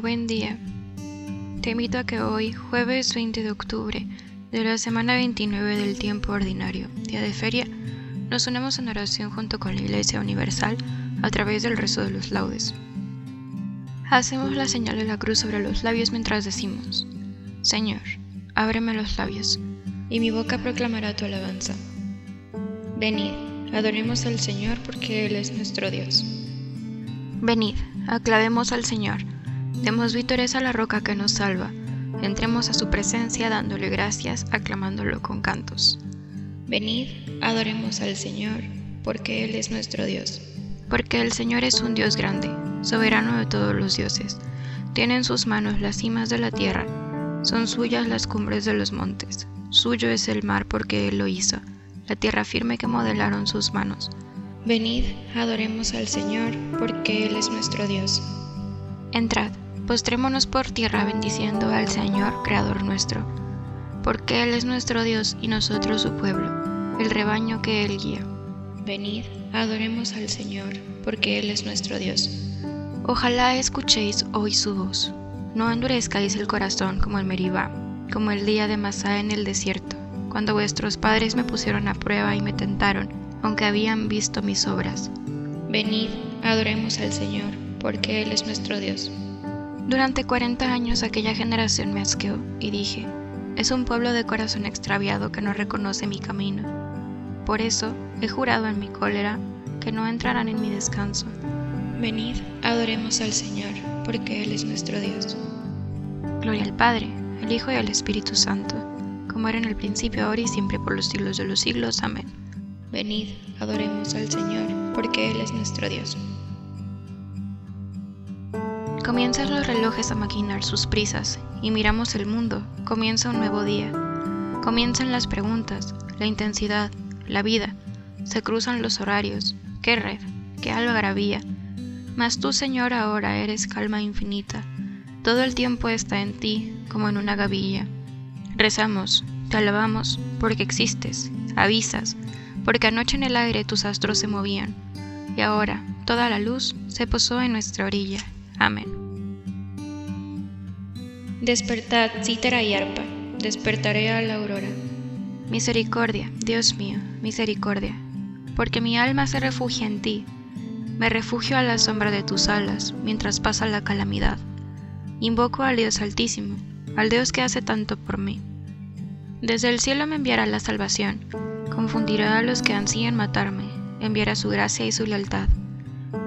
Buen día. Te invito a que hoy, jueves 20 de octubre de la semana 29 del tiempo ordinario, día de feria, nos unamos en oración junto con la Iglesia Universal a través del rezo de los laudes. Hacemos la señal de la cruz sobre los labios mientras decimos, Señor, ábreme los labios, y mi boca proclamará tu alabanza. Venid, adoremos al Señor porque Él es nuestro Dios. Venid, aclavemos al Señor Demos vítores a la roca que nos salva. Entremos a su presencia dándole gracias, aclamándolo con cantos. Venid, adoremos al Señor, porque Él es nuestro Dios. Porque el Señor es un Dios grande, soberano de todos los dioses. Tiene en sus manos las cimas de la tierra, son suyas las cumbres de los montes. Suyo es el mar porque Él lo hizo, la tierra firme que modelaron sus manos. Venid, adoremos al Señor, porque Él es nuestro Dios. Entrad Postrémonos por tierra bendiciendo al Señor, Creador nuestro, porque Él es nuestro Dios y nosotros su pueblo, el rebaño que Él guía. Venid, adoremos al Señor, porque Él es nuestro Dios. Ojalá escuchéis hoy su voz. No endurezcáis el corazón como el Meribá, como el día de Masá en el desierto, cuando vuestros padres me pusieron a prueba y me tentaron, aunque habían visto mis obras. Venid, adoremos al Señor, porque Él es nuestro Dios. Durante 40 años aquella generación me asqueó y dije, es un pueblo de corazón extraviado que no reconoce mi camino. Por eso he jurado en mi cólera que no entrarán en mi descanso. Venid, adoremos al Señor, porque Él es nuestro Dios. Gloria al Padre, al Hijo y al Espíritu Santo, como era en el principio, ahora y siempre, por los siglos de los siglos. Amén. Venid, adoremos al Señor, porque Él es nuestro Dios. Comienzan los relojes a maquinar sus prisas y miramos el mundo. Comienza un nuevo día. Comienzan las preguntas, la intensidad, la vida. Se cruzan los horarios. ¡Qué red! ¡Qué algarabía! Mas tú, Señor, ahora eres calma infinita. Todo el tiempo está en ti, como en una gavilla. Rezamos, te alabamos, porque existes, avisas, porque anoche en el aire tus astros se movían, y ahora toda la luz se posó en nuestra orilla. Amén. Despertad, cítara y arpa, despertaré a la aurora. Misericordia, Dios mío, misericordia, porque mi alma se refugia en ti. Me refugio a la sombra de tus alas mientras pasa la calamidad. Invoco al Dios Altísimo, al Dios que hace tanto por mí. Desde el cielo me enviará la salvación, confundirá a los que ansían matarme, enviará su gracia y su lealtad.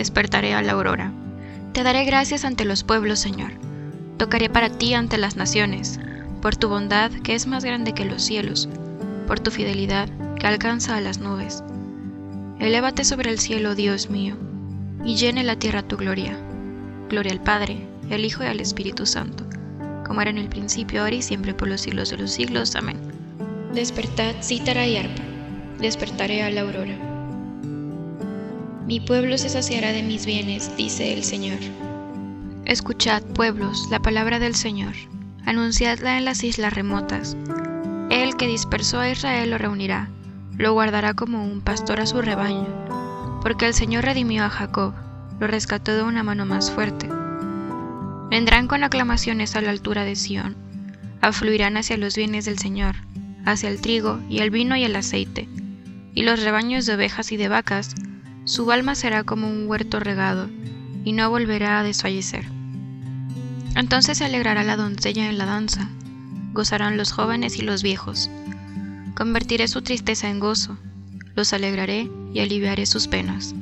despertaré a la aurora. Te daré gracias ante los pueblos, Señor. Tocaré para ti ante las naciones, por tu bondad que es más grande que los cielos, por tu fidelidad que alcanza a las nubes. Elévate sobre el cielo, Dios mío, y llene la tierra tu gloria. Gloria al Padre, al Hijo y al Espíritu Santo, como era en el principio, ahora y siempre, por los siglos de los siglos. Amén. Despertad, cítara y arpa, despertaré a la aurora. Mi pueblo se saciará de mis bienes, dice el Señor. Escuchad, pueblos, la palabra del Señor, anunciadla en las islas remotas. Él que dispersó a Israel lo reunirá, lo guardará como un pastor a su rebaño, porque el Señor redimió a Jacob, lo rescató de una mano más fuerte. Vendrán con aclamaciones a la altura de Sión, afluirán hacia los bienes del Señor, hacia el trigo y el vino y el aceite, y los rebaños de ovejas y de vacas, su alma será como un huerto regado, y no volverá a desfallecer. Entonces se alegrará la doncella en la danza, gozarán los jóvenes y los viejos. Convertiré su tristeza en gozo, los alegraré y aliviaré sus penas.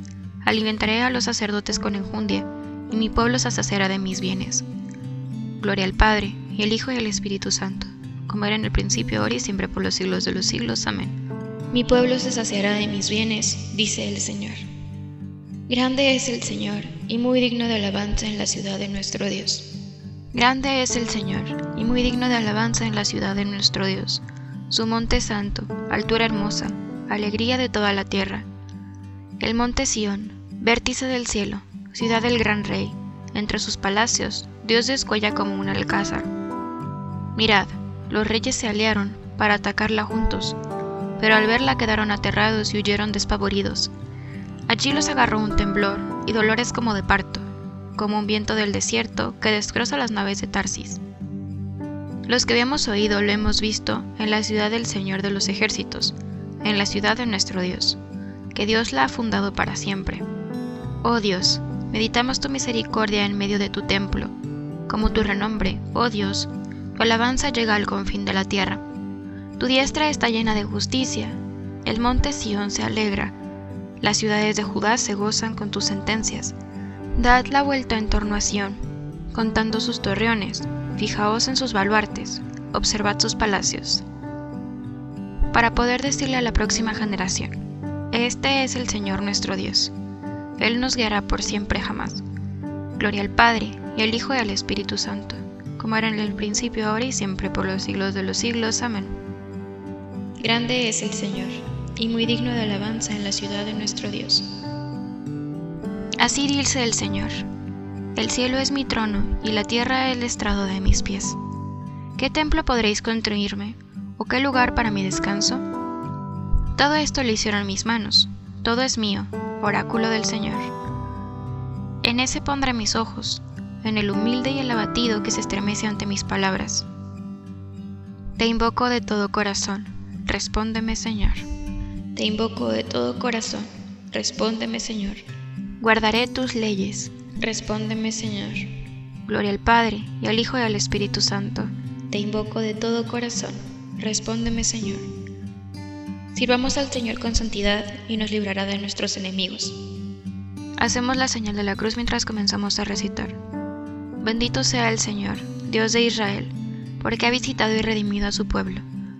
Alimentaré a los sacerdotes con enjundia, y mi pueblo se saciará de mis bienes. Gloria al Padre, y al Hijo y al Espíritu Santo, como era en el principio, ahora y siempre por los siglos de los siglos. Amén. Mi pueblo se saciará de mis bienes, dice el Señor. Grande es el Señor, y muy digno de alabanza en la ciudad de nuestro Dios. Grande es el Señor, y muy digno de alabanza en la ciudad de nuestro Dios. Su monte santo, altura hermosa, alegría de toda la tierra. El monte Sión, vértice del cielo, ciudad del gran rey, entre sus palacios, Dios descuella como un alcázar. Mirad, los reyes se aliaron para atacarla juntos, pero al verla quedaron aterrados y huyeron despavoridos. Allí los agarró un temblor y dolores como de parto, como un viento del desierto que destroza las naves de Tarsis. Los que habíamos oído lo hemos visto en la ciudad del Señor de los ejércitos, en la ciudad de nuestro Dios, que Dios la ha fundado para siempre. Oh Dios, meditamos tu misericordia en medio de tu templo, como tu renombre, oh Dios, tu alabanza llega al confín de la tierra. Tu diestra está llena de justicia, el monte Sión se alegra, las ciudades de Judá se gozan con tus sentencias. Dad la vuelta en torno a Sión, contando sus torreones, fijaos en sus baluartes, observad sus palacios. Para poder decirle a la próxima generación, este es el Señor nuestro Dios. Él nos guiará por siempre jamás. Gloria al Padre, y al Hijo y al Espíritu Santo, como era en el principio, ahora y siempre, por los siglos de los siglos. Amén. Grande es el Señor, y muy digno de alabanza en la ciudad de nuestro Dios. Así dice el Señor, el cielo es mi trono, y la tierra el estrado de mis pies. ¿Qué templo podréis construirme, o qué lugar para mi descanso? Todo esto lo hicieron mis manos, todo es mío, oráculo del Señor. En ese pondré mis ojos, en el humilde y el abatido que se estremece ante mis palabras. Te invoco de todo corazón, respóndeme Señor. Te invoco de todo corazón, respóndeme Señor. Guardaré tus leyes, respóndeme Señor. Gloria al Padre, y al Hijo y al Espíritu Santo. Te invoco de todo corazón, respóndeme Señor. Sirvamos al Señor con santidad y nos librará de nuestros enemigos. Hacemos la señal de la cruz mientras comenzamos a recitar. Bendito sea el Señor, Dios de Israel, porque ha visitado y redimido a su pueblo,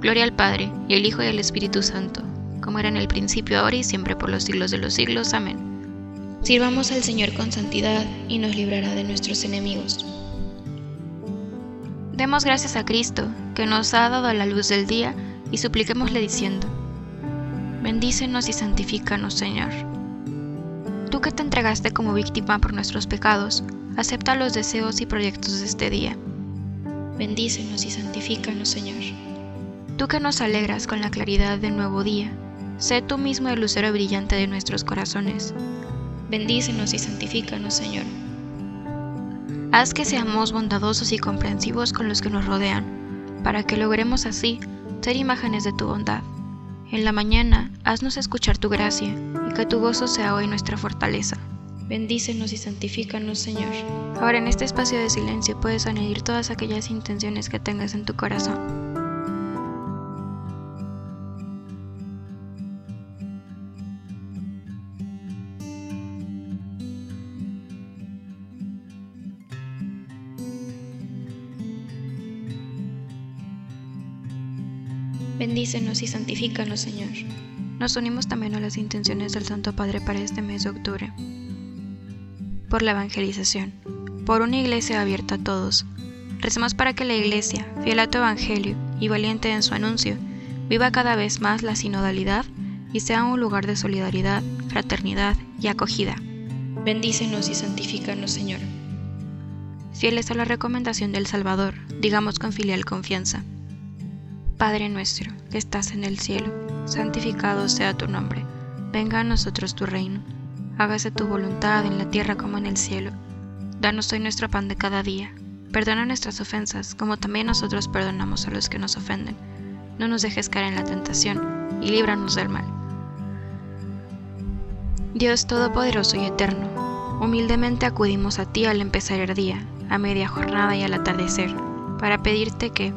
Gloria al Padre, y al Hijo y al Espíritu Santo, como era en el principio, ahora y siempre por los siglos de los siglos. Amén. Sirvamos al Señor con santidad y nos librará de nuestros enemigos. Demos gracias a Cristo, que nos ha dado la luz del día y supliquémosle diciendo, Bendícenos y santifícanos, Señor. Tú que te entregaste como víctima por nuestros pecados, acepta los deseos y proyectos de este día. Bendícenos y santifícanos, Señor. Tú que nos alegras con la claridad del nuevo día, sé tú mismo el lucero brillante de nuestros corazones. Bendícenos y santifícanos, Señor. Haz que seamos bondadosos y comprensivos con los que nos rodean, para que logremos así ser imágenes de tu bondad. En la mañana, haznos escuchar tu gracia y que tu gozo sea hoy nuestra fortaleza. Bendícenos y santifícanos, Señor. Ahora en este espacio de silencio puedes añadir todas aquellas intenciones que tengas en tu corazón. Bendícenos y santifícanos, Señor. Nos unimos también a las intenciones del Santo Padre para este mes de octubre. Por la evangelización, por una iglesia abierta a todos. Recemos para que la iglesia, fiel a tu evangelio y valiente en su anuncio, viva cada vez más la sinodalidad y sea un lugar de solidaridad, fraternidad y acogida. Bendícenos y santifícanos, Señor. Fieles a la recomendación del Salvador, digamos con filial confianza. Padre nuestro, que estás en el cielo, santificado sea tu nombre. Venga a nosotros tu reino. Hágase tu voluntad en la tierra como en el cielo. Danos hoy nuestro pan de cada día. Perdona nuestras ofensas, como también nosotros perdonamos a los que nos ofenden. No nos dejes caer en la tentación, y líbranos del mal. Dios Todopoderoso y Eterno, humildemente acudimos a ti al empezar el día, a media jornada y al atardecer, para pedirte que,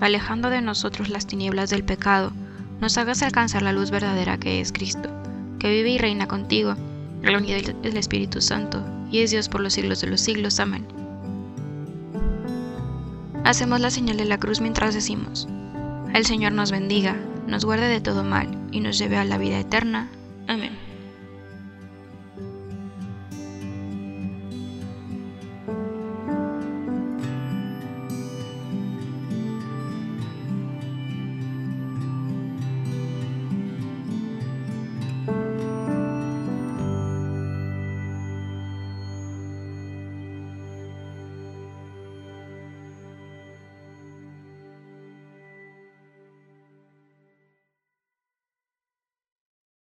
alejando de nosotros las tinieblas del pecado, nos hagas alcanzar la luz verdadera que es Cristo, que vive y reina contigo, en la unidad del Espíritu Santo, y es Dios por los siglos de los siglos. Amén. Hacemos la señal de la cruz mientras decimos, el Señor nos bendiga, nos guarde de todo mal, y nos lleve a la vida eterna. Amén.